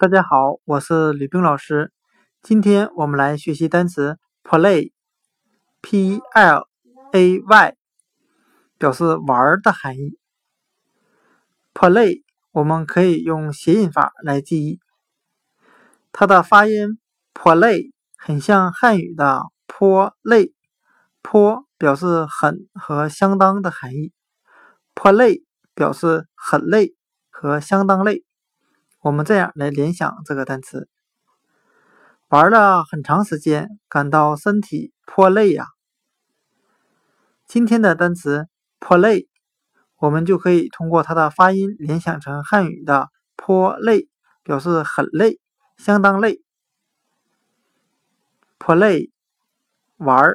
大家好，我是吕冰老师。今天我们来学习单词 play，p l a y，表示玩的含义。play 我们可以用谐音法来记忆，它的发音 play 很像汉语的颇累，颇表示很和相当的含义，play 表示很累和相当累。我们这样来联想这个单词：玩了很长时间，感到身体颇累呀。今天的单词 “play”，我们就可以通过它的发音联想成汉语的“颇累”，表示很累、相当累。play 玩